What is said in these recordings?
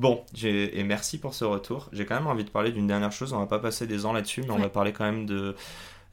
Bon, et merci pour ce retour. J'ai quand même envie de parler d'une dernière chose. On va pas passer des ans là-dessus, mais on va parler quand même de,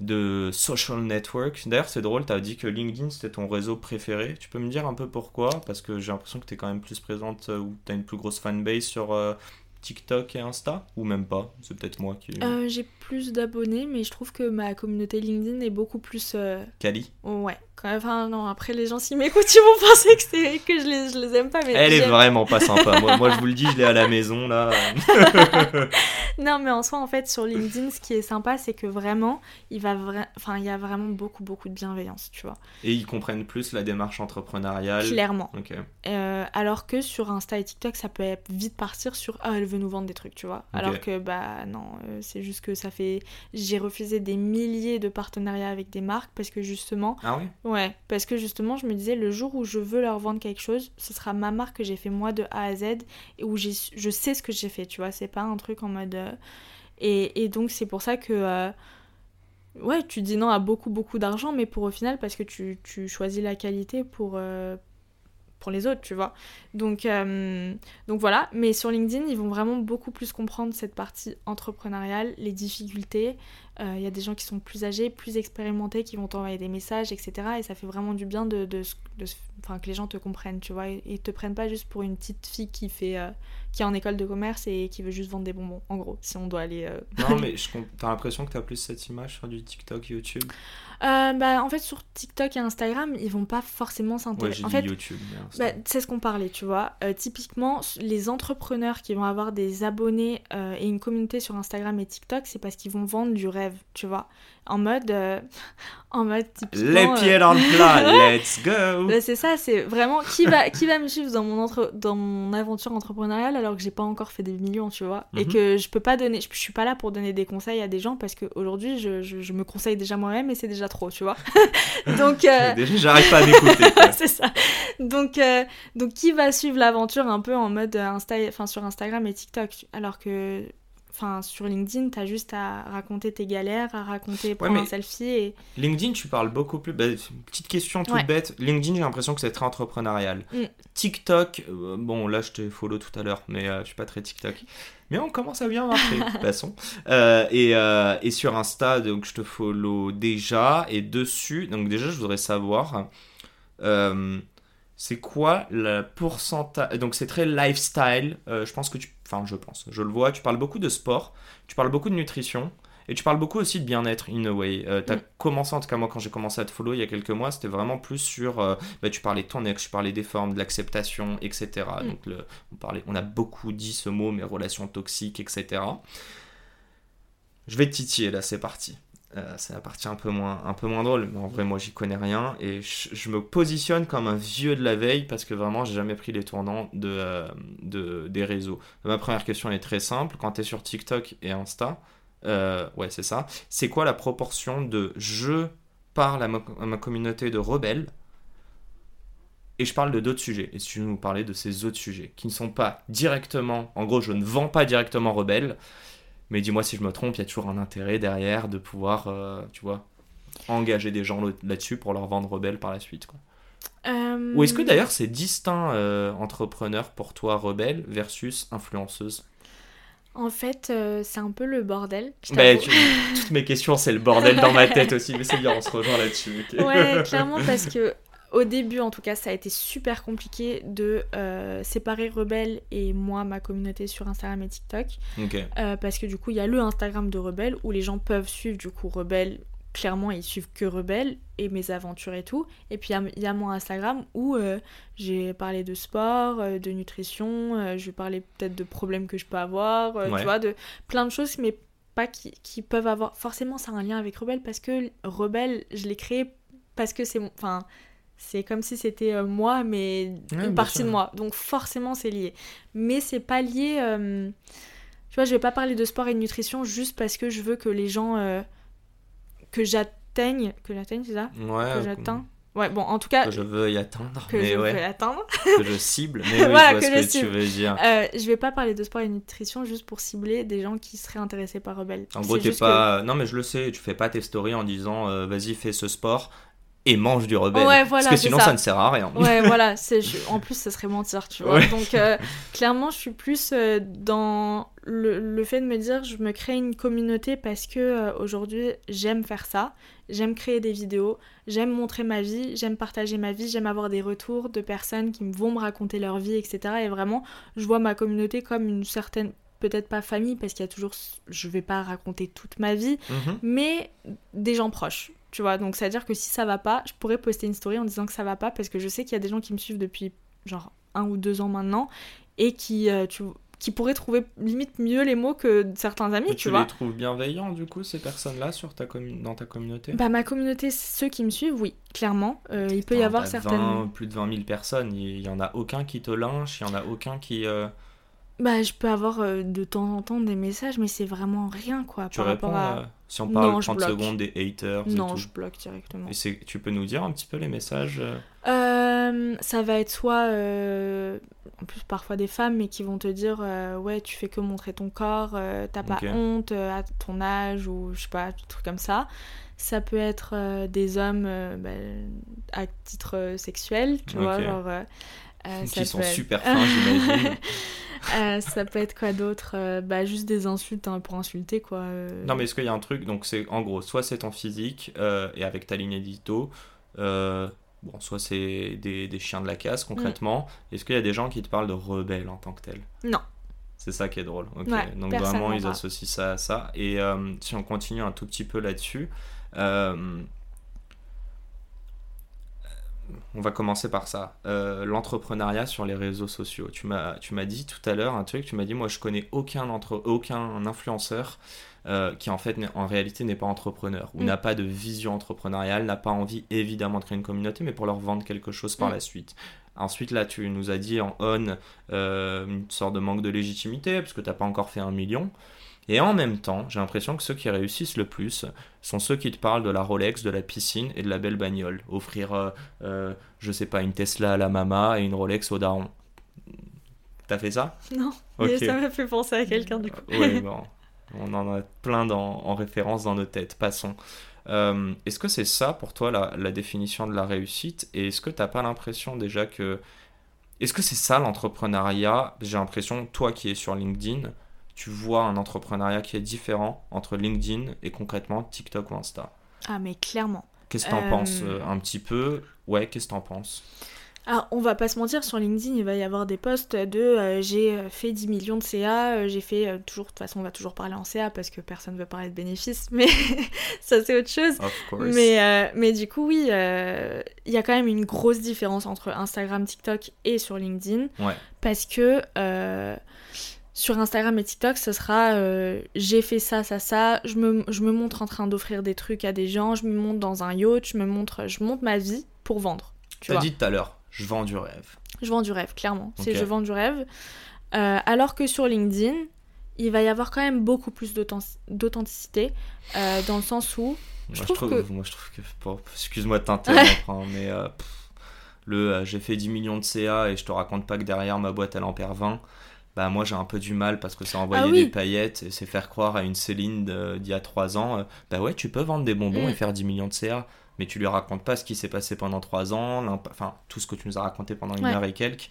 de social network. D'ailleurs, c'est drôle, tu as dit que LinkedIn c'était ton réseau préféré. Tu peux me dire un peu pourquoi? Parce que j'ai l'impression que tu es quand même plus présente euh, ou tu as une plus grosse fanbase sur euh, TikTok et Insta Ou même pas C'est peut-être moi qui. Euh, j'ai plus d'abonnés, mais je trouve que ma communauté LinkedIn est beaucoup plus. Cali Ouais. Enfin, non, après, les gens, s'ils m'écoutent, ils vont penser que, c'est, que je, les, je les aime pas. Mais Elle est vraiment pas sympa. moi, moi, je vous le dis, je l'ai à la maison, là. non, mais en soi, en fait, sur LinkedIn, ce qui est sympa, c'est que vraiment, il, va enfin, il y a vraiment beaucoup, beaucoup de bienveillance, tu vois. Et ils comprennent plus la démarche entrepreneuriale. Clairement. Euh, alors que sur Insta et TikTok, ça peut vite partir sur Ah, elle veut nous vendre des trucs, tu vois. Alors que, bah, non, euh, c'est juste que ça fait. J'ai refusé des milliers de partenariats avec des marques parce que justement. Ah oui Ouais, parce que justement, je me disais, le jour où je veux leur vendre quelque chose, ce sera ma marque que j'ai fait moi de A à Z et où je sais ce que j'ai fait, tu vois. C'est pas un truc en mode. Euh, et, donc, c'est pour ça que. Euh, ouais, tu dis non à beaucoup, beaucoup d'argent, mais pour au final, parce que tu, tu choisis la qualité pour, euh, les autres, tu vois. Donc, donc voilà, mais sur LinkedIn, ils vont vraiment beaucoup plus comprendre cette partie entrepreneuriale, les difficultés, il euh, y a des gens qui sont plus âgés, plus expérimentés, qui vont t'envoyer des messages, etc. Et ça fait vraiment du bien de, de, que les gens te comprennent, tu vois, et, te prennent pas juste pour une petite fille qui fait, euh, qui est en école de commerce et qui veut juste vendre des bonbons. En gros, si on doit aller. Euh, non, mais t'as l'impression que t'as plus cette image sur du TikTok, YouTube? bah, en fait, sur TikTok et Instagram, ils vont pas forcément s'intéresser. en fait, YouTube. Bah, c'est ce qu'on parlait, tu vois. typiquement, les entrepreneurs qui vont avoir des abonnés et une communauté sur Instagram et TikTok, c'est parce qu'ils vont vendre du rêve tu vois. En mode, euh, en mode typiquement... Les pieds euh, dans le plat, let's go bah, C'est ça, c'est vraiment qui va, qui va me suivre dans mon, entre... dans mon aventure entrepreneuriale alors que j'ai pas encore fait des millions, tu vois? Et mhm. que je peux pas donner, je, suis pas là pour donner des conseils à des gens parce qu'aujourd'hui, je, je, je, me conseille déjà moi-même et c'est déjà trop, tu vois? donc... Euh, déjà, j'arrive pas à m'écouter. c'est ça. Donc, donc qui va suivre l'aventure un peu en mode Insta... enfin, sur Instagram et TikTok alors que Enfin, sur LinkedIn, tu as juste à raconter tes galères, à raconter, prendre un selfie. Et... LinkedIn, tu parles beaucoup plus. Bah, petite question toute bête. LinkedIn, j'ai l'impression que c'est très entrepreneurial. Mm. TikTok, euh, bon, là, je t'ai follow tout à l'heure, mais euh, je suis pas très TikTok. Mais on commence à bien marcher, passons. Euh, et, et, sur Insta, donc je te follow déjà. Et dessus, donc déjà, je voudrais savoir c'est quoi le pourcentage? Donc c'est très lifestyle. Euh, je pense que tu. Enfin, je pense. Je le vois. Tu parles beaucoup de sport. Tu parles beaucoup de nutrition. Et tu parles beaucoup aussi de bien-être, in a way. Euh, tu as mm. commencé, en tout cas, moi, quand j'ai commencé à te follow il y a quelques mois, c'était vraiment plus sur. Euh, bah, tu parlais de ton ex, tu parlais des formes, de l'acceptation, etc. Mm. Donc, le, on, parlait, on a beaucoup dit ce mot, mais relations toxiques, etc. Je vais te titiller là, c'est parti. Euh, c'est la partie un peu moins, un peu moins drôle, mais en vrai, moi, j'y connais rien. Et je, me positionne comme un vieux de la veille parce que vraiment, j'ai jamais pris les tournants de, euh, de, des réseaux. Ma première question est très simple. Quand tu es sur TikTok et Insta, euh, ouais, c'est ça. C'est quoi la proportion de je parle à ma, communauté de rebelles et je parle de d'autres sujets? Et si tu veux nous parler de ces autres sujets qui ne sont pas directement, en gros, je ne vends pas directement rebelle, mais dis-moi si je me trompe, il y a toujours un intérêt derrière de pouvoir, euh, tu vois, engager des gens là-dessus pour leur vendre rebelle par la suite. Quoi. Euh, Ou est-ce que d'ailleurs c'est distinct euh, entrepreneur pour toi rebelle versus influenceuse? En fait, c'est un peu le bordel. Bah, toutes mes questions, c'est le bordel dans ma tête aussi, mais c'est bien, on se rejoint là-dessus. Ouais, clairement, parce que au début, en tout cas, ça a été super compliqué de euh, séparer Rebelle et moi, ma communauté sur Instagram et TikTok. Euh, parce que du coup, il y a le Instagram de Rebelle où les gens peuvent suivre du coup Rebelle. Clairement, ils suivent que Rebelle et mes aventures et tout. Et puis, il y, a mon Instagram où euh, j'ai parlé de sport, de nutrition, je vais parler peut-être de problèmes que je peux avoir, tu vois, de plein de choses, mais pas qui, qui peuvent avoir. Forcément, ça a un lien avec Rebelle parce que Rebelle, je l'ai créé parce que c'est mon. Enfin C'est comme si c'était euh, moi, mais Ouais, une partie sûr. de moi. Donc forcément, c'est lié. Mais c'est pas lié. euh, Tu vois, je vais pas parler de sport et de nutrition juste parce que je veux que les gens. euh, que j'atteigne. Que j'atteigne, c'est ça? Ouais. Que j'atteins. Ouais, bon, en tout cas, Que je veux y atteindre. que mais je ouais. veux atteindre. que je cible. Mais oui, Voilà, je vois que ce je que tu cible. veux dire. Euh, je vais pas parler de sport et de nutrition juste pour cibler des gens qui seraient intéressés par Rebelle. En gros, t'es pas. Non, mais je le sais, tu fais pas tes stories en disant euh, vas-y, fais ce sport et mange du rebelle. Ouais, voilà, Parce que sinon, ça. ça. ne sert à rien. Ouais, voilà. je- En plus, ça serait mentir, tu vois. Ouais. Donc, euh, clairement, je suis plus euh, dans le, le fait de me dire je me crée une communauté parce que euh, aujourd'hui, j'aime faire ça. J'aime créer des vidéos. J'aime montrer ma vie. J'aime partager ma vie. J'aime avoir des retours de personnes qui vont me raconter leur vie, etc. Et vraiment, je vois ma communauté comme une certaine. Peut-être pas famille, parce qu'il y a toujours. Je vais pas raconter toute ma vie, Mhm. mais des gens proches. Tu vois, donc c'est à dire que si ça va pas, je pourrais poster une story en disant que ça va pas parce que je sais qu'il y a des gens qui me suivent depuis genre un ou deux ans maintenant et qui, euh, tu, qui pourraient trouver limite mieux les mots que certains amis, tu, tu vois. les trouves bienveillants, du coup, ces personnes-là, sur ta dans ta communauté? Bah, ma communauté, ceux qui me suivent, oui, clairement. Euh, il peut y avoir certaines. 20 plus de 20 000 personnes, il y en a aucun qui te lynche, il y en a aucun qui. euh, Bah, je peux avoir euh, de temps en temps des messages, mais c'est vraiment rien, quoi. tu par réponds rapport à. Si on Non, parle je 30 bloque. secondes des haters et Non, tout. je bloque directement. Et tu peux nous dire un petit peu les messages euh, ça va être soit, euh, en plus parfois des femmes, mais qui vont te dire euh, ouais tu fais que montrer ton corps, t'as pas honte à ton âge ou je sais pas, des trucs comme ça. Ça peut être des hommes bah, à titre sexuel, tu vois, genre. Euh, qui sont être- super fins, j'imagine. Euh, ça peut être quoi d'autre Euh, Bah juste des insultes hein, pour insulter quoi. Non, mais est-ce qu'il y a un truc Donc, c'est en gros, soit c'est ton physique et avec ta ligne édito, bon, soit c'est des, des chiens de la casse concrètement. Est-ce qu'il y a des gens qui te parlent de rebelle en tant que tel Non. C'est ça qui est drôle. ok. Ouais, Donc, vraiment, ils associent ça à ça. Et euh, si on continue un tout petit peu là-dessus, euh, on va commencer par ça. Euh, L'entrepreneuriat sur les réseaux sociaux. Tu m'as, tu m'as dit tout à l'heure un truc, tu m'as dit, moi je connais aucun, entre, aucun influenceur euh, qui en fait en réalité n'est pas entrepreneur ou Mm. n'a pas de vision entrepreneuriale, n'a pas envie évidemment de créer une communauté, mais pour leur vendre quelque chose par Mm. la suite. Ensuite, là, tu nous as dit en on euh, une sorte de manque de légitimité, parce que tu n'as pas encore fait un million. Et en même temps, j'ai l'impression que ceux qui réussissent le plus sont ceux qui te parlent de la Rolex, de la piscine et de la belle bagnole. Offrir, euh, euh, je sais pas, une Tesla à la mama et une Rolex au daron. T'as fait ça? Non, Ok. mais ça m'a fait penser à quelqu'un du coup. Oui, bon. On en a plein dans- en référence dans nos têtes. Passons. Euh, est-ce que c'est ça pour toi la, la définition de la réussite? Et est-ce que t'as pas l'impression déjà que. Est-ce que c'est ça l'entrepreneuriat? J'ai l'impression, toi qui es sur LinkedIn, tu vois un entrepreneuriat qui est différent entre LinkedIn et concrètement TikTok ou Insta. Ah mais clairement. Qu'est-ce que t'en Euh, penses euh, un petit peu? Ouais, qu'est-ce que t'en penses? Alors, on va pas se mentir, sur LinkedIn, il va y avoir des posts de euh, j'ai fait 10 millions de CA, j'ai fait euh, toujours, de toute façon, on va toujours parler en CA parce que personne ne veut parler de bénéfices, mais ça c'est autre chose. Mais, euh, mais du coup, oui, il y a quand même une grosse différence entre Instagram, TikTok et sur LinkedIn. Ouais. Parce que sur Instagram et TikTok, ce sera euh, j'ai fait ça, ça, ça, je me, je me montre en train d'offrir des trucs à des gens, je me montre dans un yacht, je me montre, je montre ma vie pour vendre. Tu vois. dit tout à l'heure, je vends du rêve. Je vends du rêve, clairement. C'est je vends du rêve. Euh, alors que sur LinkedIn, il va y avoir quand même beaucoup plus d'authent- d'authenticité, euh, dans le sens où Moi Je je, trouve que- moi, je trouve que. bon, Excuse-moi de t'interrompre, hein, mais euh, pff, le j'ai fait 10 millions de CA et je te raconte pas que derrière ma boîte elle en perd 20. Bah, moi j'ai un peu du mal parce que c'est envoyer Ah oui. des paillettes et c'est faire croire à une Céline d'il y a 3 ans. euh, bah ouais, tu peux vendre des bonbons Mm. et faire 10 millions de CA, mais tu lui racontes pas ce qui s'est passé pendant 3 ans, enfin tout ce que tu nous as raconté pendant une Ouais. heure et quelques.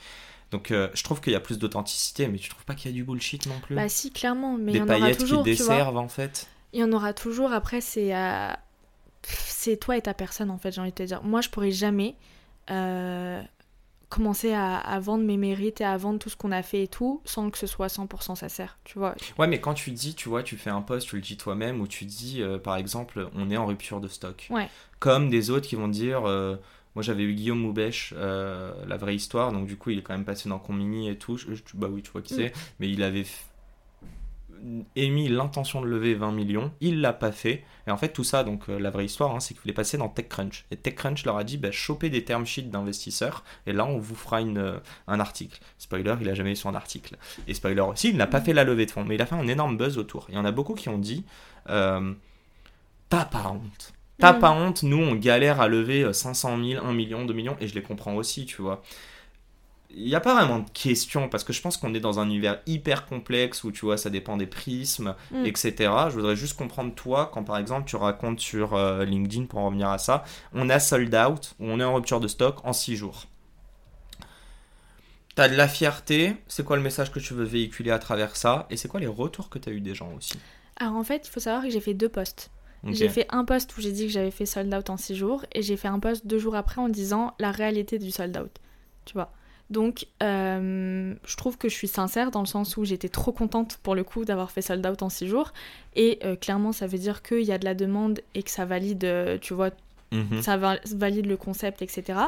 Donc euh, je trouve qu'il y a plus d'authenticité, mais tu trouves pas qu'il y a du bullshit non plus? Bah si, clairement, mais il Des y en aura paillettes toujours, qui desservent en fait Il y en aura toujours. Après, c'est euh, c'est toi et ta personne, en fait, j'ai envie de te dire. Moi, je pourrais jamais euh, commencer à, à vendre mes mérites et à vendre tout ce qu'on a fait et tout sans que ce soit 100% sincère, tu vois. Ouais, mais quand tu dis, tu vois, tu fais un post, tu le dis toi-même, où tu dis, euh, par exemple, on est en rupture de stock. Ouais. Comme des autres qui vont dire, euh, moi j'avais eu Guillaume Moubèche, euh, la vraie histoire, donc du coup il est quand même passé dans Combini et tout. Je- je- bah oui, tu vois qui Mm. c'est, mais il avait émis l'intention de lever 20 millions, il l'a pas fait. Et en fait, tout ça, donc euh, la vraie histoire, hein, c'est qu'il est passé dans TechCrunch. Et TechCrunch leur a dit, bah, chopez des term sheets d'investisseurs, et là, on vous fera une, euh, un article. Spoiler, il a jamais eu son article. Et spoiler aussi, il n'a pas fait la levée de fonds, mais il a fait un énorme buzz autour. Il y en a beaucoup qui ont dit, euh, t'as pas honte. T'as Mm. pas honte, nous on galère à lever 500 000, 1 million, 2 millions, et je les comprends aussi, tu vois. Il n'y a pas vraiment de question, parce que je pense qu'on est dans un univers hyper complexe où, tu vois, ça dépend des prismes, Mm. etc. Je voudrais juste comprendre, toi, quand par exemple tu racontes sur euh, LinkedIn, pour en revenir à ça, on a sold out, ou on est en rupture de stock en 6 jours. T'as de la fierté, c'est quoi le message que tu veux véhiculer à travers ça, et c'est quoi les retours que t'as eu des gens aussi? Alors en fait, il faut savoir que j'ai fait deux posts. J'ai fait un post où j'ai dit que j'avais fait sold out en 6 jours et j'ai fait un post deux jours après en disant la réalité du sold out. Tu vois? Donc, euh, je trouve que je suis sincère dans le sens où j'étais trop contente pour le coup d'avoir fait sold out en 6 jours. Et euh, clairement, ça veut dire qu'il y a de la demande et que ça valide, euh, tu vois, Mhm. ça va- valide le concept, etc.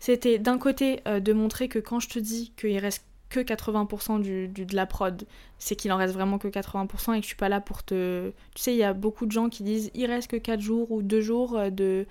C'était d'un côté de montrer que quand je te dis qu'il reste que 80% du, du- de la prod, c'est qu'il en reste vraiment que 80% et que je suis pas là pour te... Tu sais, il y a beaucoup de gens qui disent il reste que 4 jours ou 2 jours euh, de,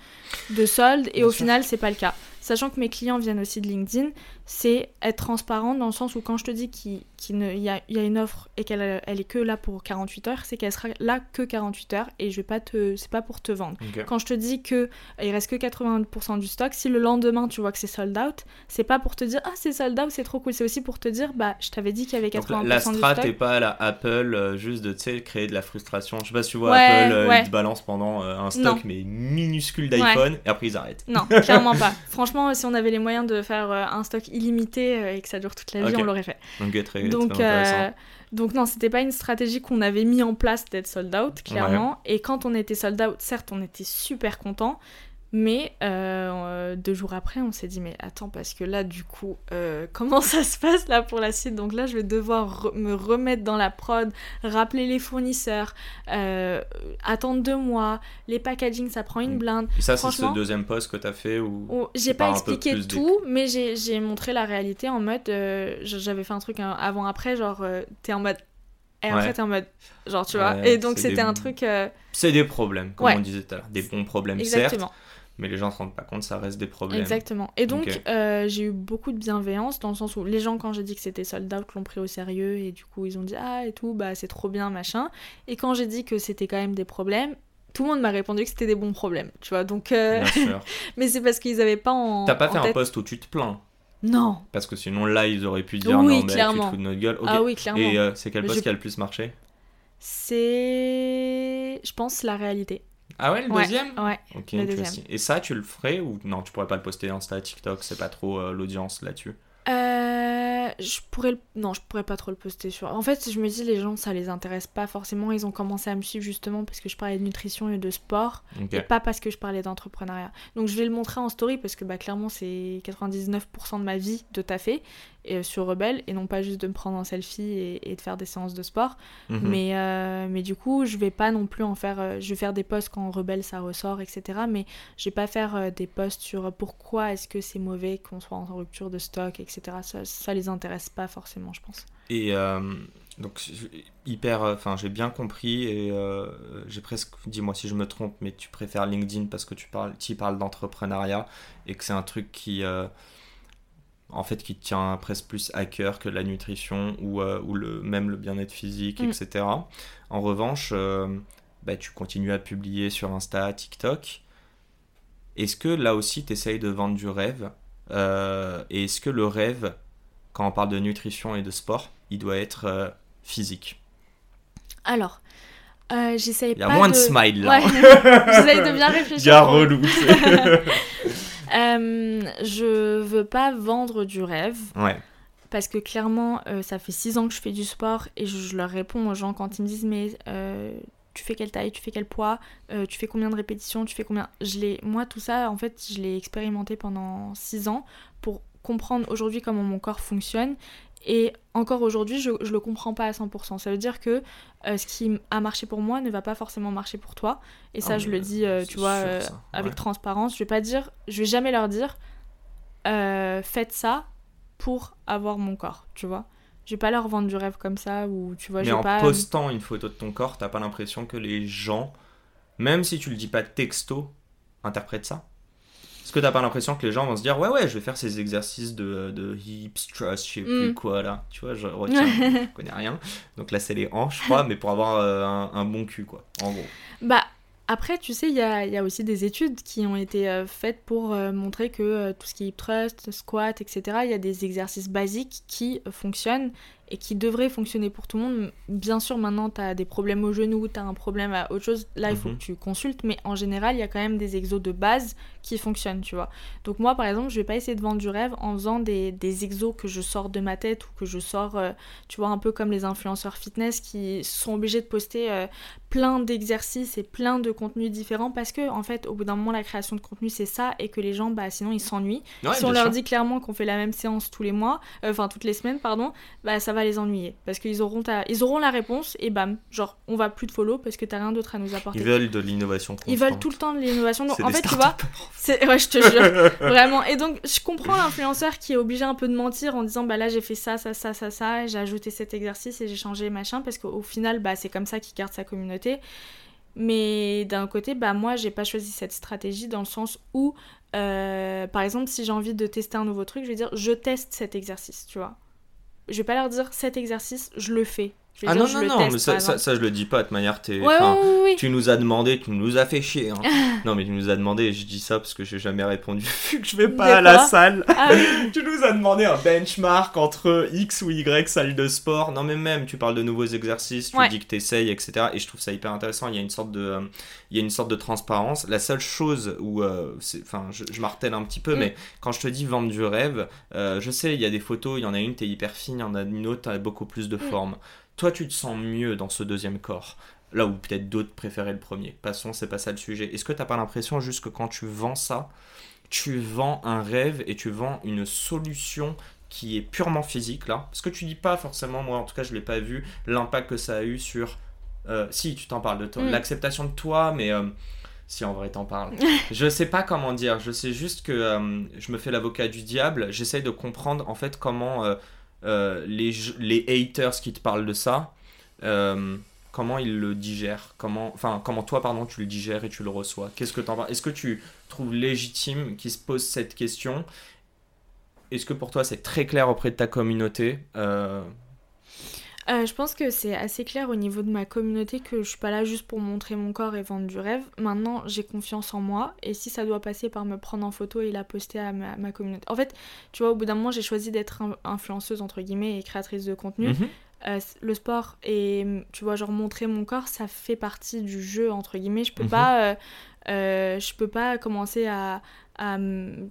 de solde et Bien au sûr. final, c'est pas le cas. Sachant que mes clients viennent aussi de LinkedIn, c'est être transparent dans le sens où quand je te dis qu'il il y, a, il y a une offre et qu'elle elle est que là pour 48 heures, c'est qu'elle sera là que 48 heures et je vais pas te... C'est pas pour te vendre. Quand je te dis que euh, il reste que 80% du stock, si le lendemain tu vois que c'est sold out, c'est pas pour te dire ah c'est sold out, c'est trop cool, c'est aussi pour te dire bah je t'avais dit qu'il y avait 80% Donc, la, la du stock. Pas à la Apple, euh, juste de créer de la frustration. Je sais pas si tu vois Ouais, Apple, euh, ouais. ils te balancent pendant euh, un stock Non. mais minuscule d'iPhone et après ils arrêtent. Non, clairement pas. Franchement, si on avait les moyens de faire un stock illimité et que ça dure toute la vie, on l'aurait fait. Donc très, Donc, très intéressant. euh, donc non, c'était pas une stratégie qu'on avait mis en place d'être sold out, clairement. Et quand on était sold out, certes, on était super content. Mais euh, deux jours après, on s'est dit, mais attends, parce que là, du coup, euh, comment ça se passe là pour la suite? Donc là, je vais devoir re- me remettre dans la prod, rappeler les fournisseurs, euh, attendre deux mois, les packaging, ça prend une Mm. blinde. Et ça, c'est ce deuxième post que t'as fait ou Oh, Tu J'ai pas expliqué des- tout, mais j'ai montré la réalité en mode. euh, J'avais fait un truc hein, avant-après, genre, euh, t'es en mode. Et après, Ouais. t'es en mode. Genre, tu vois. Ouais, et donc, c'était des- un truc. euh, c'est des problèmes, comme Ouais. on disait tout à l'heure. Des bons problèmes, certes, exactement. Mais les gens se rendent pas compte, ça reste des problèmes. Exactement. Et donc, euh, j'ai eu beaucoup de bienveillance dans le sens où les gens, quand j'ai dit que c'était sold out, l'ont pris au sérieux et du coup, ils ont dit Ah, et tout, bah, c'est trop bien, machin. Et quand j'ai dit que c'était quand même des problèmes, tout le monde m'a répondu que c'était des bons problèmes, tu vois. Donc, euh, Bien sûr. mais c'est parce qu'ils avaient pas en. T'as pas en fait un tête- post où tu te plains? Non. Parce que sinon là, ils auraient pu dire Oui, non, mais tu te clairement. fous de notre gueule. Ah oui, clairement. Et euh, c'est quel Mais post je- qui a le plus marché? C'est. Je pense la réalité. Ah ouais, le Ouais, deuxième Ouais. Ok, le interesting. Et ça, tu le ferais ou non Tu pourrais pas le poster Insta, TikTok, c'est pas trop euh, l'audience là-dessus? Euh, je pourrais le... Non, je pourrais pas trop le poster sur... En fait, je me dis, les gens, ça les intéresse pas forcément. Ils ont commencé à me suivre justement parce que je parlais de nutrition et de sport. Et pas parce que je parlais d'entrepreneuriat. Donc je vais le montrer en story parce que bah, clairement, c'est 99% de ma vie de taffer et, euh, sur Rebelle. Et non pas juste de me prendre en selfie et, et de faire des séances de sport. Mhm. Mais, euh, mais du coup, je vais pas non plus en faire. euh, je vais faire des posts quand Rebelle ça ressort, etc. Mais je vais pas faire des posts sur pourquoi est-ce que c'est mauvais qu'on soit en rupture de stock, etc. Ça, ça les intéresse pas forcément, je pense. Et euh, donc, hyper. Enfin, j'ai bien compris et euh, j'ai presque. Dis-moi si je me trompe, mais tu préfères LinkedIn parce que tu parles, y parles d'entrepreneuriat et que c'est un truc qui. En fait, qui tient presque plus à cœur que la nutrition ou, euh, ou le, même le bien-être physique, Mm. etc. En revanche, euh, bah, tu continues à publier sur Insta, TikTok. Est-ce que là aussi, tu essayes de vendre du rêve Euh, Et est-ce que le rêve, quand on parle de nutrition et de sport, il doit être physique? Alors, j'essaye Il y a pas moins de, de smile là. Ouais, j'essaye de bien réfléchir. Gars pour- relou. Euh, je veux pas vendre du rêve ouais. parce que clairement, euh, ça fait 6 ans que je fais du sport et je, je leur réponds aux gens quand ils me disent mais euh, tu fais quelle taille, tu fais quel poids, euh, tu fais combien de répétitions, tu fais combien? Je l'ai, moi tout ça en fait, je l'ai expérimenté pendant 6 ans pour comprendre aujourd'hui comment mon corps fonctionne. Et encore aujourd'hui, je, je le comprends pas à 100%. Ça veut dire que euh, ce qui a marché pour moi ne va pas forcément marcher pour toi. Et ça, Ah, je le dis, euh, tu vois, euh, avec Ouais. transparence. Je vais pas dire, je vais jamais leur dire, faites ça pour avoir mon corps, tu vois. Je vais pas leur vendre du rêve comme ça ou tu vois. Mais en pas... postant une photo de ton corps, t'as pas l'impression que les gens, même si tu le dis pas texto, interprètent ça? Est-ce que t'as pas l'impression que les gens vont se dire ouais ouais je vais faire ces exercices de, de hips, thrust, je sais plus Mm. quoi là, tu vois, je retiens, je connais rien. Donc là c'est les hanches, je crois, mais pour avoir euh, un, un bon cul quoi, en gros. Bah, après, tu sais, il y a, y a aussi des études qui ont été euh, faites pour euh, montrer que tout ce qui est hip thrust, squat, etc., il y a des exercices basiques qui fonctionnent et qui devraient fonctionner pour tout le monde. Bien sûr, maintenant, tu as des problèmes au genou, tu as un problème à autre chose. Là, il faut Mhm. que tu consultes, mais en général, il y a quand même des exos de base qui fonctionnent, tu vois. Donc, moi, par exemple, je vais pas essayer de vendre du rêve en faisant des, des exos que je sors de ma tête ou que je sors, euh, tu vois, un peu comme les influenceurs fitness qui sont obligés de poster. euh, plein d'exercices et plein de contenus différents parce que en fait au bout d'un moment la création de contenu c'est ça et que les gens bah sinon ils s'ennuient Ouais, si on leur sûr. dit clairement qu'on fait la même séance tous les mois euh, enfin toutes les semaines pardon bah ça va les ennuyer. Parce qu'ils auront ta- ils auront la réponse et bam genre on va plus de follow parce que t'as rien d'autre à nous apporter. Ils veulent de l'innovation ils veulent tout le temps de l'innovation. Donc en fait tu vois ouais je te jure. Vraiment. Et donc je comprends l'influenceur qui est obligé un peu de mentir en disant bah là j'ai fait ça ça ça ça ça j'ai ajouté cet exercice et j'ai changé machin parce qu'au final bah c'est comme ça qu'il garde sa communauté. Mais d'un côté bah moi j'ai pas choisi cette stratégie dans le sens où euh, par exemple si j'ai envie de tester un nouveau truc je vais dire je teste cet exercice tu vois je vais pas leur dire cet exercice je le fais Ah non, je non, non, mais ça, je le dis pas de manière. ouais, ouais. Tu nous as demandé, tu nous as fait chier. hein. non, mais tu nous as demandé, et je dis ça parce que j'ai jamais répondu, vu que je vais pas à la salle. Ah tu nous as demandé un benchmark entre X ou Y salle de sport. Non, mais même, tu parles de nouveaux exercices, tu Ouais. dis que t'essayes, etc. Et je trouve ça hyper intéressant. Il y a une sorte de, euh, il y a une sorte de transparence. La seule chose où, euh, enfin, je, je martèle un petit peu, Mm. mais quand je te dis vendre du rêve, euh, je sais, il y a des photos, il y en a une, t'es hyper fine, il y en a une autre, t'as beaucoup plus de Mm. forme. Toi, tu te sens mieux dans ce deuxième corps. Là où peut-être d'autres préféraient le premier. Passons, c'est pas ça le sujet. Est-ce que t'as pas l'impression juste que quand tu vends ça, tu vends un rêve et tu vends une solution qui est purement physique là? Parce que tu dis pas forcément, moi en tout cas je l'ai pas vu, l'impact que ça a eu sur. euh, si, tu t'en parles de toi, Mm. l'acceptation de toi, mais. euh, si en vrai t'en parles. je sais pas comment dire, je sais juste que euh, je me fais l'avocat du diable, j'essaye de comprendre en fait comment euh, euh, les, les haters qui te parlent de ça, euh, comment ils le digèrent, comment, enfin comment toi pardon tu le digères et tu le reçois? Qu'est-ce que t'en Est-ce que tu trouves légitime qu'ils se posent cette question? Est-ce que pour toi c'est très clair auprès de ta communauté? Euh, je pense que c'est assez clair au niveau de ma communauté que je suis pas là juste pour montrer mon corps et vendre du rêve. Maintenant, j'ai confiance en moi et si ça doit passer par me prendre en photo et la poster à ma, ma communauté. En fait, tu vois, au bout d'un moment, j'ai choisi d'être in- influenceuse entre guillemets et créatrice de contenu. mhm. Euh, le sport et tu vois, genre montrer mon corps, ça fait partie du jeu entre guillemets. Je peux Mhm. pas, euh, je peux pas commencer à, à,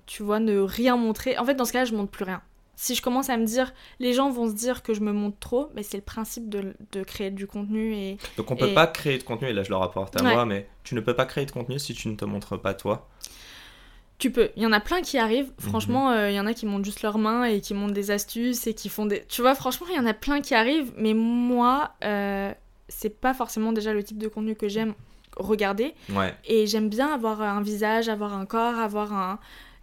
tu vois, ne rien montrer. En fait, dans ce cas-là, je montre plus rien. Si je commence à me dire, les gens vont se dire que je me montre trop, mais c'est le principe de, de créer du contenu et Donc on peut Et- pas créer de contenu, et là je le rapporte à Ouais. moi, mais tu ne peux pas créer de contenu si tu ne te montres pas toi. tu peux. Il y en a plein qui arrivent. Mhm. Franchement, euh, il y en a qui montent juste leurs mains et qui montent des astuces et qui font des. Tu vois, franchement, il y en a plein qui arrivent. Mais moi, euh, c'est pas forcément déjà le type de contenu que j'aime regarder. Ouais. Et j'aime bien avoir un visage, avoir un corps, avoir un.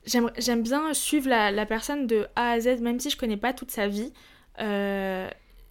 J'aime bien suivre la, la personne de A à Z, même si je connais pas toute sa vie. Euh,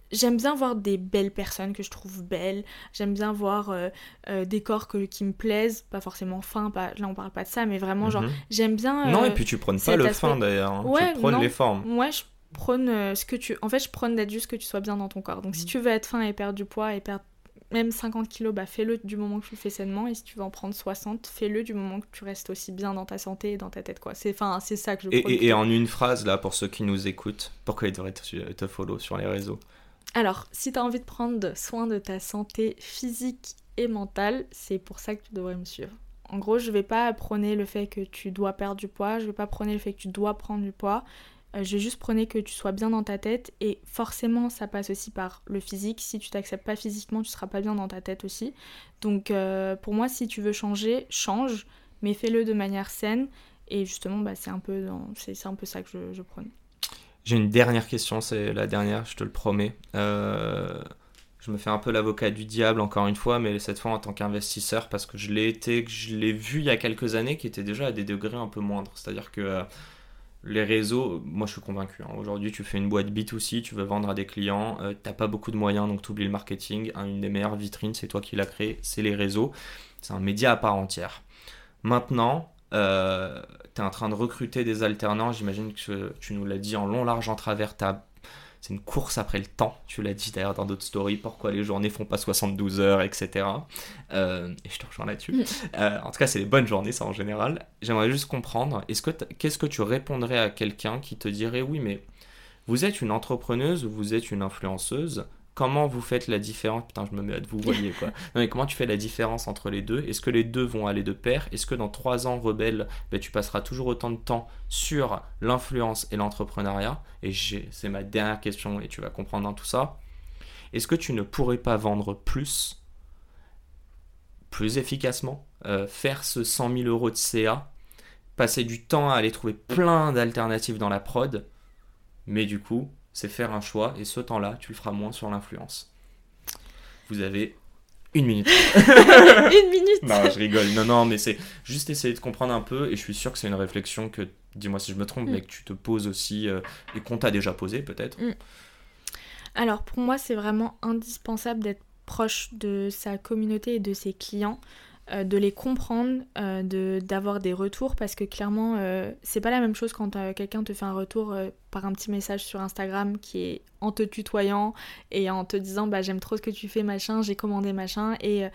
J'aime bien voir des belles personnes que je trouve belles. J'aime bien voir euh, euh, des corps que- qui me plaisent, pas forcément fins, pas, là on parle pas de ça, mais vraiment genre Mhm. j'aime bien. Non, et puis tu prônes pas le aspect- fin d'ailleurs, hein. Ouais, tu prônes non. les formes. moi, je prône ce que tu. En fait, je prône d'être juste que tu sois bien dans ton corps. Donc, si Mm. tu veux être fin et perdre du poids et perdre même 50 kilos, bah fais-le du moment que tu le fais sainement. Et si tu veux en prendre 60, fais-le du moment que tu restes aussi bien dans ta santé et dans ta tête, quoi. C'est ça que je Et, en une phrase, là, pour ceux qui nous écoutent, pourquoi ils devraient te, te follow sur les réseaux? Alors, si tu as envie de prendre soin de ta santé physique et mentale, c'est pour ça que tu devrais me suivre. En gros, je vais pas prôner le fait que tu dois perdre du poids, je vais pas prôner le fait que tu dois prendre du poids. Euh, je juste prôner que tu sois bien dans ta tête et forcément ça passe aussi par le physique. Si tu t'acceptes pas physiquement, tu seras pas bien dans ta tête aussi. Donc euh, pour moi, si tu veux changer, change, mais fais-le de manière saine. Et justement, bah, c'est un peu c'est un peu ça que je, je prône. J'ai une dernière question, c'est la dernière, je te le promets. Euh, je me fais un peu l'avocat du diable encore une fois, mais cette fois en tant qu'investisseur, parce que je l'ai été, que je l'ai vu il y a quelques années, qui était déjà à des degrés un peu moindres. C'est-à-dire que les réseaux, moi je suis convaincu. hein. Aujourd'hui, tu fais une boîte B2C, tu veux vendre à des clients, euh, t'as pas beaucoup de moyens, donc tu oublies le marketing. Une des meilleures vitrines, c'est toi qui l'as créé, c'est les réseaux. C'est un média à part entière. Maintenant, euh, tu es en train de recruter des alternants. J'imagine que tu nous l'as dit en long, large, en travers. t'as- C'est une course après le temps. Tu l'as dit d'ailleurs dans d'autres stories. Pourquoi les journées font pas 72 heures, etc. Euh, et je te rejoins là-dessus. Mm. Euh, en tout cas, c'est les bonnes journées, ça en général. J'aimerais juste comprendre. Est-ce que t'as- qu'est-ce que tu répondrais à quelqu'un qui te dirait oui, mais vous êtes une entrepreneuse ou vous êtes une influenceuse Comment vous faites la différence? Putain, je me mets à vous voyez quoi. Non, mais comment tu fais la différence entre les deux? Est-ce que les deux vont aller de pair? Est-ce que dans trois ans, Rebelle, ben, tu passeras toujours autant de temps sur l'influence et l'entrepreneuriat? Et c'est ma dernière question et tu vas comprendre dans tout ça. Est-ce que tu ne pourrais pas vendre plus, plus efficacement, euh, faire ce 100 000 euros de CA, passer du temps à aller trouver plein d'alternatives dans la prod, mais du coup, c'est faire un choix et ce temps-là, tu le feras moins sur l'influence. Vous avez une minute. Une minute Non, je rigole. Non, non, mais c'est juste essayer de comprendre un peu et je suis sûr que c'est une réflexion que, dis-moi si je me trompe, Mm. mais que tu te poses aussi euh, et qu'on t'a déjà posé peut-être. Alors pour moi, c'est vraiment indispensable d'être proche de sa communauté et de ses clients, euh, de les comprendre, euh, de d'avoir des retours parce que clairement, euh, c'est pas la même chose quand quelqu'un te fait un retour par un petit message sur Instagram qui est en te tutoyant et en te disant bah j'aime trop ce que tu fais machin, j'ai commandé machin et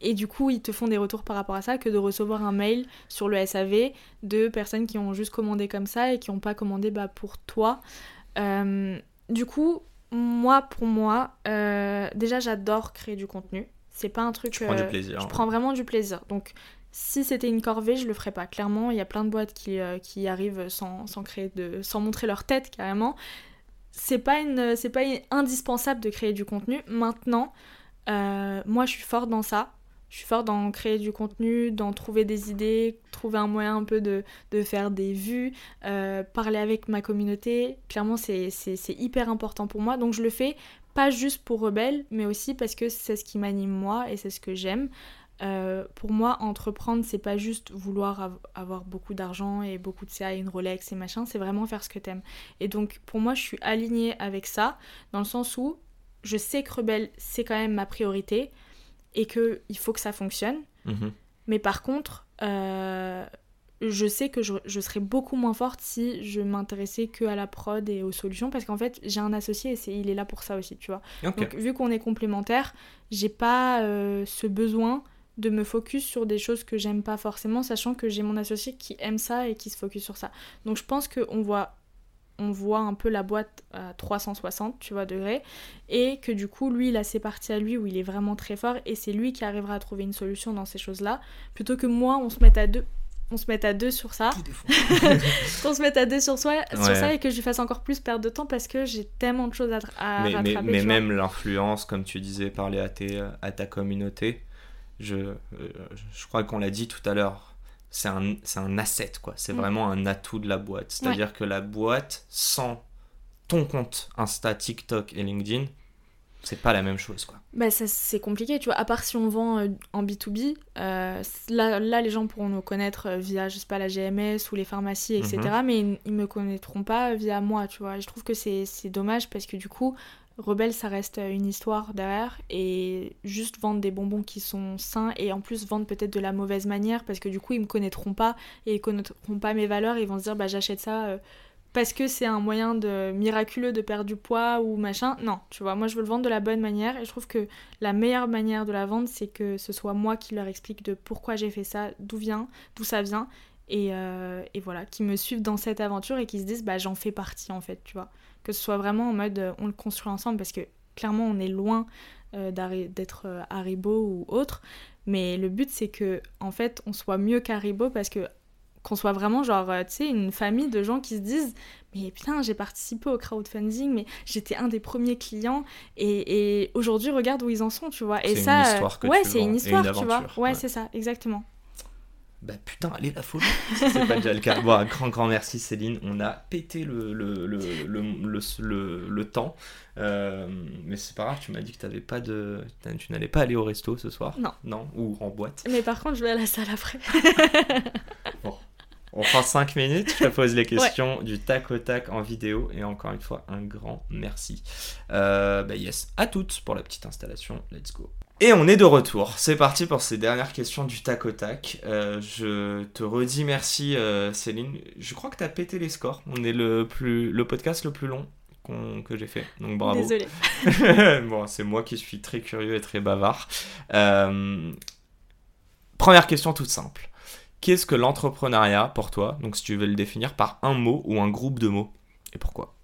et du coup, ils te font des retours par rapport à ça que de recevoir un mail sur le SAV de personnes qui ont juste commandé comme ça et qui n'ont pas commandé bah, pour toi. Du coup, moi, pour moi, déjà, j'adore créer du contenu. C'est pas un truc. Tu prends du euh, plaisir. je prends vraiment du plaisir. Donc, si c'était une corvée, je le ferais pas. Clairement, il y a plein de boîtes qui, euh, qui arrivent sans, sans, créer de, sans montrer leur tête carrément. C'est pas, une, c'est pas indispensable de créer du contenu. Maintenant, euh, moi, je suis forte dans ça. Je suis forte dans créer du contenu, dans trouver des idées, trouver un moyen un peu de, de faire des vues, euh, parler avec ma communauté. Clairement, c'est c'est- c'est hyper important pour moi. Donc, je le fais pas juste pour Rebelle, mais aussi parce que c'est ce qui m'anime moi et c'est ce que j'aime. Euh, pour moi, entreprendre, c'est pas juste vouloir av- avoir beaucoup d'argent et beaucoup de CA et une Rolex et machin, c'est vraiment faire ce que t'aimes. Et donc, pour moi, je suis alignée avec ça, dans le sens où je sais que Rebelle, c'est quand même ma priorité et que il faut que ça fonctionne. Mhm. Mais par contre, euh, je sais que je, je serais beaucoup moins forte si je m'intéressais que à la prod et aux solutions parce qu'en fait, j'ai un associé et il est là pour ça aussi, tu vois. Donc, vu qu'on est complémentaires, j'ai pas euh, ce besoin de me focus sur des choses que j'aime pas forcément, sachant que j'ai mon associé qui aime ça et qui se focus sur ça. Donc, je pense qu'on voit, on voit un peu la boîte à 360, tu vois, degrés, et que du coup, lui, il a ses parties à lui où il est vraiment très fort et c'est lui qui arrivera à trouver une solution dans ces choses-là, plutôt que moi, on se mette à deux. On se mette à deux sur ça, qu'on se mette à deux sur, soi, sur Ouais. ça et que je lui fasse encore plus perdre de temps parce que j'ai tellement de choses à, à mais, mais, rattraper. mais même l'influence, comme tu disais, parler à, tes, à ta communauté, je, euh, je crois qu'on l'a dit tout à l'heure, c'est un, c'est un asset, quoi. C'est Mm. vraiment un atout de la boîte. C'est-à-dire que la boîte, sans ton compte Insta, TikTok et LinkedIn, c'est pas la même chose, quoi. Bah ça c'est compliqué, tu vois, à part si on vend euh, en B2B, euh, là, là les gens pourront nous connaître euh, via, je sais pas, la GMS ou les pharmacies, etc. Mais ils, ils me connaîtront pas via moi, tu vois. Et je trouve que c'est c'est dommage parce que du coup, Rebelle, ça reste une histoire derrière et juste vendre des bonbons qui sont sains et en plus vendre peut-être de la mauvaise manière parce que du coup, ils me connaîtront pas et ils connaîtront pas mes valeurs et ils vont se dire, bah j'achète ça... euh, parce que c'est un moyen de miraculeux de perdre du poids ou machin. Non, tu vois, moi je veux le vendre de la bonne manière et je trouve que la meilleure manière de la vendre, c'est que ce soit moi qui leur explique de pourquoi j'ai fait ça, d'où vient, d'où ça vient, et, euh, voilà, qui me suivent dans cette aventure et qui se disent bah j'en fais partie en fait, tu vois. Que ce soit vraiment en mode euh, on le construit ensemble parce que clairement on est loin euh, d'être euh, Haribo ou autre, mais le but c'est que en fait on soit mieux qu'Haribo parce que qu'on soit vraiment genre euh, tu sais une famille de gens qui se disent mais putain j'ai participé au crowdfunding mais j'étais un des premiers clients et, et aujourd'hui regarde où ils en sont tu vois et C'est une ça euh, histoire que ouais c'est une histoire une tu vois ouais, ouais. c'est ça exactement Bah putain, allez la Si c'est pas déjà le cas. Bon, un grand, grand merci Céline. On a pété le, le, le, le, le, le- le temps. Euh, mais c'est pas grave, tu m'as dit que t'avais pas de... tu n'allais pas aller au resto ce soir Non. Non Ou en boîte mais par contre je vais à la salle après On prend 5 minutes, je te pose les questions du tac au tac en vidéo. Et encore une fois, un grand merci. Euh, bah yes, à toutes pour la petite installation. Let's go. Et on est de retour. C'est parti pour ces dernières questions du tac au tac. Euh, je te redis merci, euh, Céline. Je crois que tu as pété les scores. On est le, plus, le podcast le plus long que j'ai fait. Donc bravo. Désolée. bon, c'est moi qui suis très curieux et très bavard. Euh, première question toute simple. Qu'est-ce que l'entrepreneuriat pour toi? Donc si tu veux le définir par un mot ou un groupe de mots. Et pourquoi?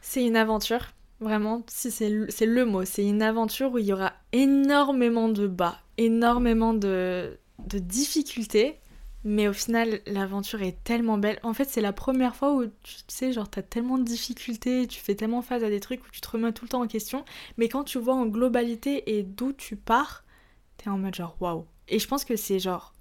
C'est une aventure. Vraiment, c'est le, le mot, c'est une aventure où il y aura énormément de bas, énormément de, de difficultés, mais au final, l'aventure est tellement belle. En fait, c'est la première fois où tu sais, genre, t'as tellement de difficultés, tu fais tellement face à des trucs où tu te remets tout le temps en question. Mais quand tu vois en globalité et d'où tu pars, t'es en mode genre waouh. Et je pense que c'est genre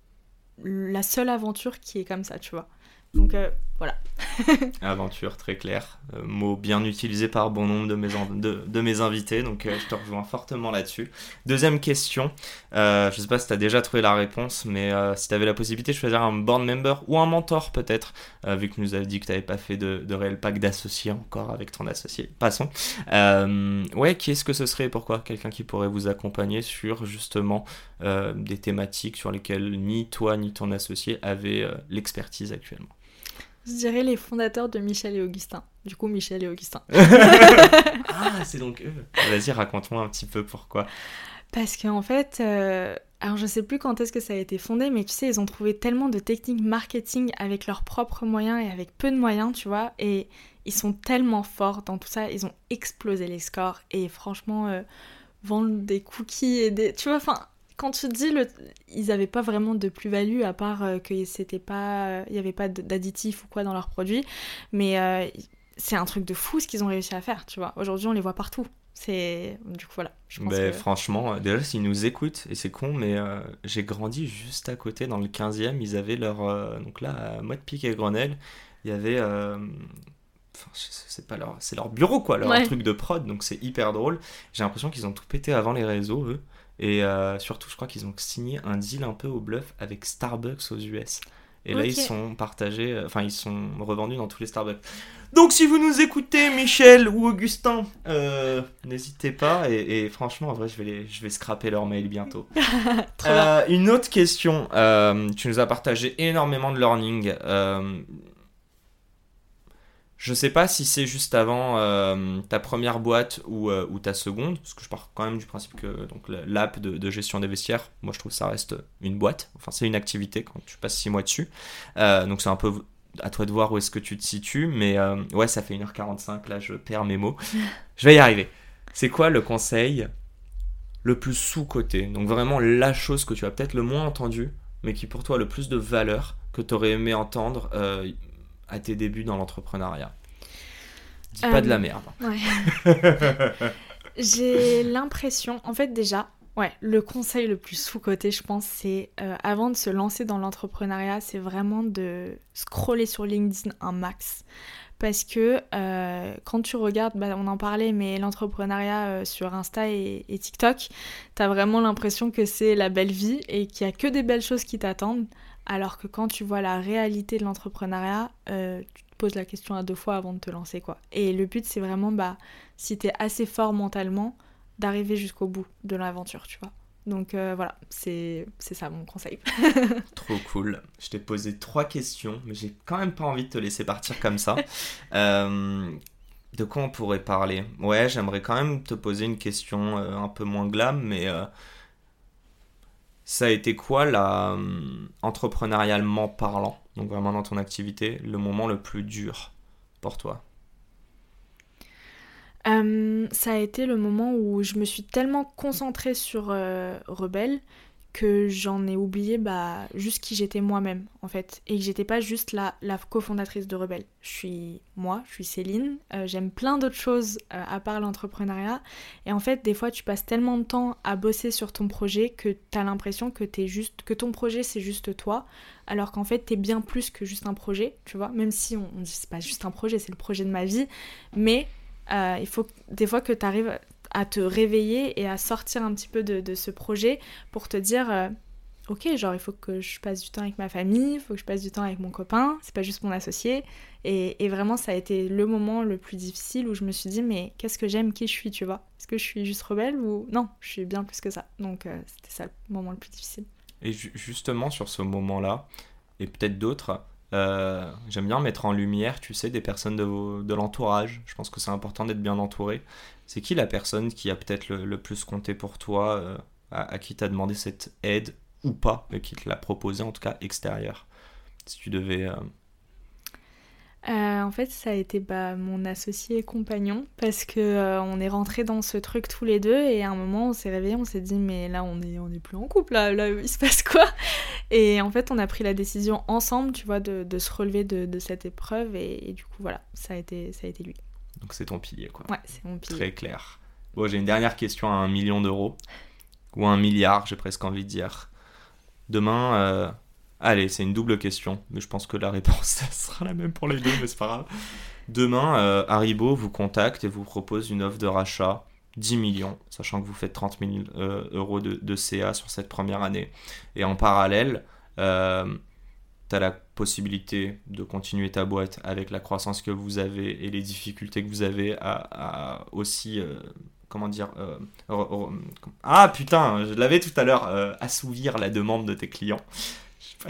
la seule aventure qui est comme ça, tu vois. Donc euh, voilà. Aventure, très clair. Euh, mot bien utilisé par bon nombre de mes, de, mes invités, donc euh, je te rejoins fortement là-dessus. Deuxième question, je sais pas si tu as déjà trouvé la réponse, mais si tu avais la possibilité de choisir un board member ou un mentor peut-être, vu que tu nous avais dit que tu n'avais pas fait de, réel pack d'associés encore avec ton associé. Passons. ouais, qui est-ce que ce serait Pourquoi? Quelqu'un qui pourrait vous accompagner sur justement des thématiques sur lesquelles ni toi ni ton associé avaient l'expertise actuellement je dirais les fondateurs de Michel et Augustin. Du coup, Michel et Augustin. ah, c'est donc eux. Vas-y, raconte-moi un petit peu pourquoi. Parce qu'en fait, euh, alors je sais plus quand est-ce que ça a été fondé, mais tu sais, ils ont trouvé tellement de techniques marketing avec leurs propres moyens et avec peu de moyens, tu vois, et ils sont tellement forts dans tout ça, ils ont explosé les scores et franchement, euh, vendre des cookies et des. Tu vois, enfin, quand tu dis le, ils n'avaient pas vraiment de plus-value à part euh, que c'était pas, il n'y avait pas d'additifs ou quoi dans leurs produits, mais euh, c'est un truc de fou ce qu'ils ont réussi à faire, tu vois. Aujourd'hui, on les voit partout. C'est du coup voilà. Je ben, Franchement, euh, déjà s'ils nous écoutent, et c'est con, mais j'ai grandi juste à côté dans le 15e, ils avaient leur. donc là, à Mode Pic et Grenelle, il y avait. Enfin, c'est pas leur, c'est leur bureau quoi, leur truc de prod, donc c'est hyper drôle. J'ai l'impression qu'ils ont tout pété avant les réseaux, eux. Et euh, surtout, je crois qu'ils ont signé un deal un peu au bluff avec Starbucks aux US. Et là, ils sont partagés, euh, enfin, ils sont revendus dans tous les Starbucks. Donc, si vous nous écoutez, Michel ou Augustin, euh, n'hésitez pas. Et, franchement, en vrai, je vais, les, je vais scraper leur mail bientôt. une autre question. tu nous as partagé énormément de learning. Je sais pas si c'est juste avant euh, ta première boîte ou, euh, ou, ta seconde, parce que je pars quand même du principe que donc l'app de, gestion des vestiaires, moi je trouve que ça reste une boîte, enfin c'est une activité quand tu passes 6 mois dessus. Euh, donc c'est un peu à toi de voir où est-ce que tu te situes, mais ouais, ça fait 1h45, là je perds mes mots. je vais y arriver. C'est quoi le conseil le plus sous-côté Donc vraiment la chose que tu as peut-être le moins entendu, mais qui pour toi a le plus de valeur que tu aurais aimé entendre à tes débuts dans l'entrepreneuriat Dis pas de la euh, merde. J'ai l'impression, en fait déjà, ouais, le conseil le plus sous-côté, je pense, c'est euh, avant de se lancer dans l'entrepreneuriat, c'est vraiment de scroller sur LinkedIn un max. Parce que euh, quand tu regardes, bah, on en parlait, mais l'entrepreneuriat sur Insta et, et TikTok, t'as vraiment l'impression que c'est la belle vie et qu'il y a que des belles choses qui t'attendent. Alors que quand tu vois la réalité de l'entrepreneuriat, euh, tu te poses la question à deux fois avant de te lancer quoi. Et le but c'est vraiment bah si t'es assez fort mentalement, d'arriver jusqu'au bout de l'aventure, tu vois. Donc euh, voilà, c'est ça mon conseil. Trop cool. Je t'ai posé trois questions, mais j'ai quand même pas envie de te laisser partir comme ça. Euh, de quoi on pourrait parler? Ouais, j'aimerais quand même te poser une question un peu moins glam, mais ça a été quoi, la, euh, entrepreneurialement parlant, donc vraiment dans ton activité, le moment le plus dur pour toi? Euh, Ça a été le moment où je me suis tellement concentrée sur euh, Rebelle que j'en ai oublié bah, juste qui j'étais moi-même en fait. Et que j'étais pas juste la, cofondatrice de Rebelle. Je suis moi, je suis Céline, euh, j'aime plein d'autres choses euh, à part l'entrepreneuriat. Et en fait des fois tu passes tellement de temps à bosser sur ton projet que tu as l'impression que es juste que ton projet c'est juste toi alors qu'en fait t'es bien plus que juste un projet, tu vois, même si on, on dit c'est pas juste un projet, c'est le projet de ma vie, mais euh, il faut des fois que tu arrives à te réveiller et à sortir un petit peu de, ce projet pour te dire euh, ok, genre il faut que je passe du temps avec ma famille, il faut que je passe du temps avec mon copain, c'est pas juste mon associé. Et, vraiment, ça a été le moment le plus difficile où je me suis dit, mais qu'est-ce que j'aime, qui je suis, tu vois? Est-ce que je suis juste rebelle ou non Je suis bien plus que ça. Donc euh, c'était ça le moment le plus difficile. Et justement, sur ce moment-là, et peut-être d'autres, euh, j'aime bien mettre en lumière, tu sais, des personnes de, l'entourage. Je pense que c'est important d'être bien entouré. C'est qui la personne qui a peut-être le, plus compté pour toi, euh, à, à, qui t'as demandé cette aide ou pas, mais qui te l'a proposé en tout cas extérieur? Si tu devais euh, en fait, ça a été bah, mon associé et compagnon parce que on est rentré dans ce truc tous les deux et à un moment on s'est réveillé, on s'est dit mais là on est on est plus en couple là, là il se passe quoi? Et en fait on a pris la décision ensemble, tu vois, de, de se relever de, de cette épreuve et, du coup voilà, ça a été ça a été lui. Donc c'est ton pilier quoi. Ouais, c'est mon pilier. Très clair. Bon, j'ai une dernière question à un million d'euros ou un milliard, j'ai presque envie de dire. Demain. Euh Allez, c'est une double question, mais je pense que la réponse sera la même pour les deux, mais c'est pas grave. Demain, euh, Haribo vous contacte et vous propose une offre de rachat 10 millions, sachant que vous faites 30 000 euh, euros de, CA sur cette première année. Et en parallèle, euh, tu as la possibilité de continuer ta boîte avec la croissance que vous avez et les difficultés que vous avez à, aussi comment dire ah putain je l'avais tout à l'heure assouvir la demande de tes clients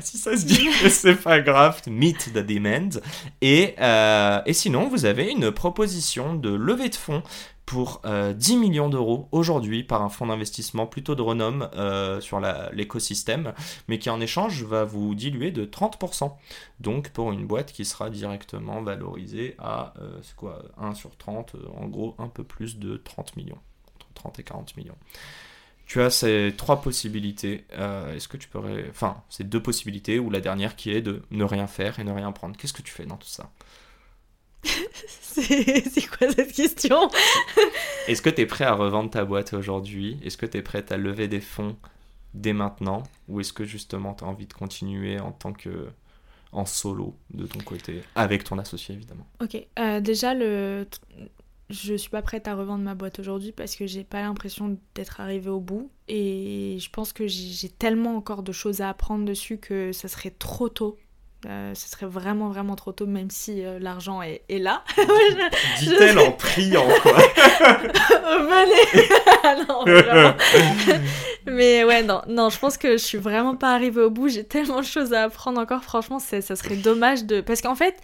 si ça se dit, c'est pas grave, meet the demand. Et, euh, et sinon, vous avez une proposition de levée de fonds pour 10 euh, millions d'euros aujourd'hui par un fonds d'investissement plutôt de renom euh, sur l'écosystème, mais qui en échange va vous diluer de 30%. Donc pour une boîte qui sera directement valorisée à c'est quoi, 1 sur 30, en gros un peu plus de 30 millions, entre 30 et 40 millions. Tu as ces trois possibilités. Euh, est-ce que tu pourrais. Enfin, ces deux possibilités, ou la dernière qui est de ne rien faire et ne rien prendre. Qu'est-ce que tu fais dans tout ça? C'est quoi cette question? Est-ce que tu es prêt à revendre ta boîte aujourd'hui? Est-ce que tu es prête à lever des fonds dès maintenant? Ou est-ce que justement tu as envie de continuer en tant que en solo de ton côté, avec ton associé évidemment? Ok, euh, déjà le, je suis pas prête à revendre ma boîte aujourd'hui parce que j'ai pas l'impression d'être arrivée au bout. Et je pense que j'ai tellement encore de choses à apprendre dessus que ça serait trop tôt. Euh, ce serait vraiment vraiment trop tôt même si euh, l'argent est, est, là. Dit-elle en priant quoi. Venez. non, Mais ouais non non je pense que je suis vraiment pas arrivée au bout. J'ai tellement de choses à apprendre encore. Franchement ça serait dommage de parce qu'en fait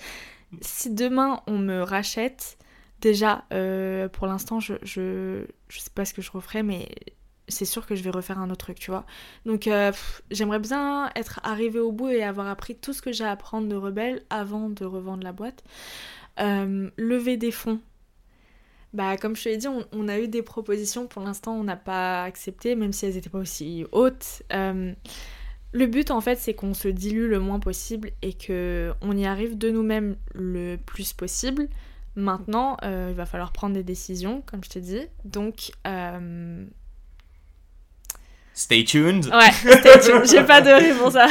si demain on me rachète Déjà, euh, pour l'instant, je, je, je, sais pas ce que je referai, mais c'est sûr que je vais refaire un autre truc, tu vois. Donc, euh, j'aimerais bien être arrivée au bout et avoir appris tout ce que j'ai à apprendre de Rebelle avant de revendre la boîte. Euh, lever des fonds. Bah, comme je te l'ai dit, on, a eu des propositions. Pour l'instant, on n'a pas accepté, même si elles n'étaient pas aussi hautes. le but, en fait, c'est qu'on se dilue le moins possible et que on y arrive de nous-mêmes le plus possible. Maintenant, euh, il va falloir prendre des décisions, comme je t'ai dit. Donc. Euh... Stay tuned. Ouais, stay tuned. J'ai pas de réponse à.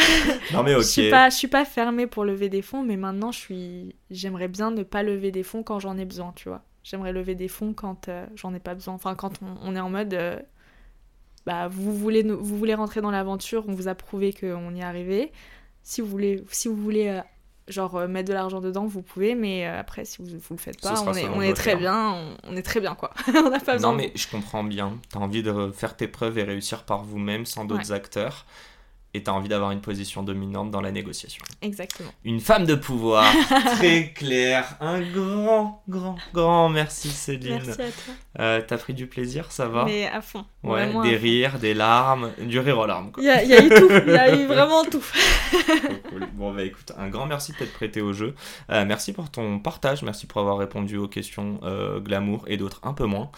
Non mais ok. Je suis pas, je suis pas fermée pour lever des fonds, mais maintenant je suis, j'aimerais bien ne pas lever des fonds quand j'en ai besoin, tu vois. J'aimerais lever des fonds quand euh, j'en ai pas besoin. Enfin, quand on, est en mode, euh, bah vous voulez, vous voulez rentrer dans l'aventure, on vous a prouvé qu'on y est arrivé. Si vous voulez, si vous voulez genre euh, mettre de l'argent dedans, vous pouvez, mais euh, après, si vous, vous le faites pas, on est, on est, très bien, on, est très bien, quoi. on n'a pas besoin. Non, mais je comprends bien. Tu as envie de faire tes preuves et réussir par vous-même sans d'autres acteurs et tu as envie d'avoir une position dominante dans la négociation. Exactement. Une femme de pouvoir, très claire. Un grand, grand, grand merci Céline. Merci à toi. Euh, T'as pris du plaisir, ça va? Mais à fond. Ouais, des rires, des larmes, du rire aux larmes. Il y, a eu tout, il y a eu vraiment tout. Bon, bah écoute, un grand merci de t'être prêté au jeu. Euh, merci pour ton partage, merci pour avoir répondu aux questions euh, glamour et d'autres un peu moins.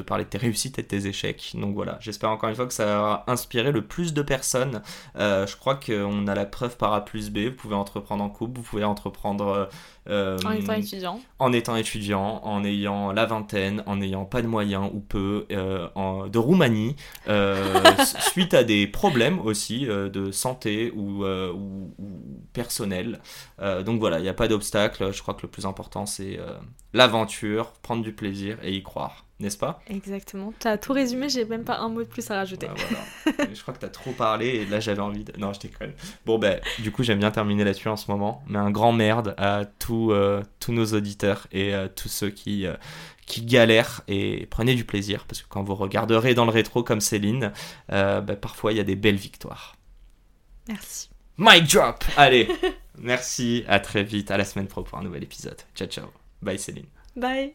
Euh, de parler de tes réussites et de tes échecs. Donc voilà, j'espère encore une fois que ça va inspiré le plus de personnes. Euh, je crois qu'on a la preuve par A plus B. Vous pouvez entreprendre en couple, vous pouvez entreprendre euh, en étant étudiant. En étant étudiant, en ayant la vingtaine, en n'ayant pas de moyens ou peu, euh, en, de Roumanie, suite à des problèmes aussi de santé ou, ou, ou personnels. donc voilà, il n'y a pas d'obstacle. Je crois que le plus important c'est l'aventure, prendre du plaisir et y croire. N'est-ce pas? Exactement. Tu as tout résumé, j'ai même pas un mot de plus à rajouter. je crois que tu as trop parlé et là j'avais envie de... Non, je déconne. Bon, ben, du coup, j'aime bien terminer là-dessus en ce moment. Mais un grand merde à tous, euh, tous nos auditeurs et à tous ceux qui, euh, qui galèrent et prenez du plaisir parce que quand vous regarderez dans le rétro comme Céline, euh, ben, parfois il y a des belles victoires. Merci. Mic drop Allez, merci, à très vite, à la semaine pro pour un nouvel épisode. Ciao, ciao. Bye Céline. Bye.